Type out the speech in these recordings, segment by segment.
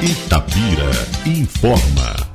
Itapira informa.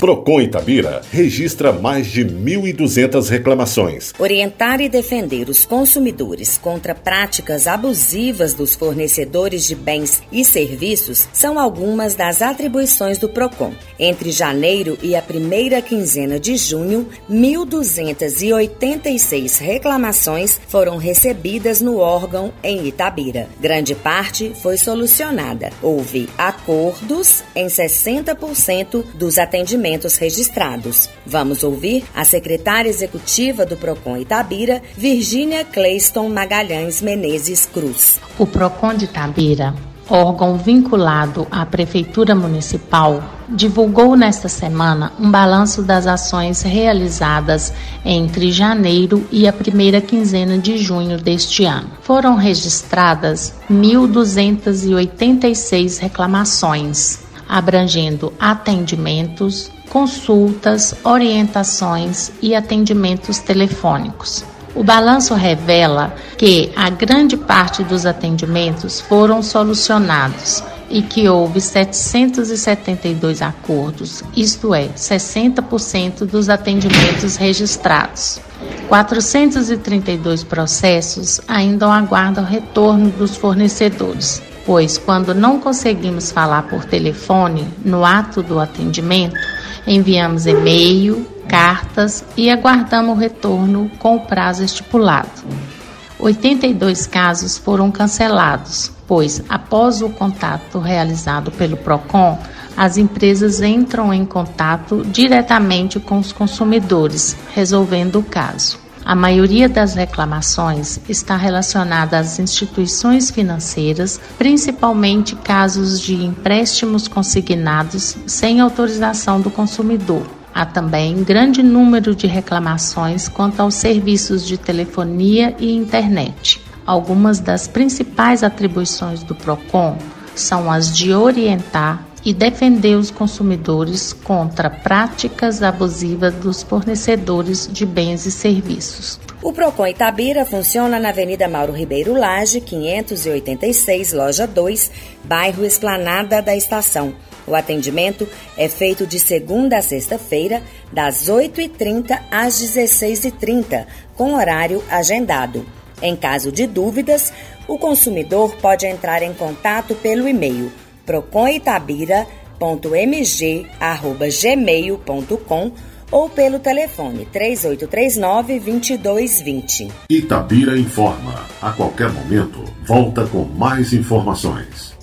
Procon Itabira registra mais de 1.200 reclamações. Orientar e defender os consumidores contra práticas abusivas dos fornecedores de bens e serviços são algumas das atribuições do Procon. Entre janeiro e a primeira quinzena de junho, 1.286 reclamações foram recebidas no órgão em Itabira. Grande parte foi solucionada. Houve acordos em 60% dos atendimentos registrados. Vamos ouvir a secretária executiva do Procon Itabira, Virgínia Cleiston Magalhães Menezes Cruz. O Procon de Itabira, órgão vinculado à Prefeitura Municipal, divulgou nesta semana um balanço das ações realizadas entre janeiro e a primeira quinzena de junho deste ano. Foram registradas 1.286 reclamações, abrangendo atendimentos, consultas, orientações e atendimentos telefônicos. O balanço revela que a grande parte dos atendimentos foram solucionados e que houve 772 acordos, isto é, 60% dos atendimentos registrados. 432 processos ainda aguardam retorno dos fornecedores, pois quando não conseguimos falar por telefone no ato do atendimento, enviamos e-mail, cartas e aguardamos o retorno com o prazo estipulado. 82 casos foram cancelados, pois após o contato realizado pelo Procon, as empresas entram em contato diretamente com os consumidores, resolvendo o caso. A maioria das reclamações está relacionada às instituições financeiras, principalmente casos de empréstimos consignados sem autorização do consumidor. Há também grande número de reclamações quanto aos serviços de telefonia e internet. Algumas das principais atribuições do PROCON são as de orientar, e defender os consumidores contra práticas abusivas dos fornecedores de bens e serviços. O Procon Itabira funciona na Avenida Mauro Ribeiro Lage, 586, loja 2, bairro Esplanada da Estação. O atendimento é feito de segunda a sexta-feira, das 8h30 às 16h30, com horário agendado. Em caso de dúvidas, o consumidor pode entrar em contato pelo e-mail procoitabira.mg@gmail.com ou pelo telefone 3839 2220. Itabira informa. A qualquer momento, volta com mais informações.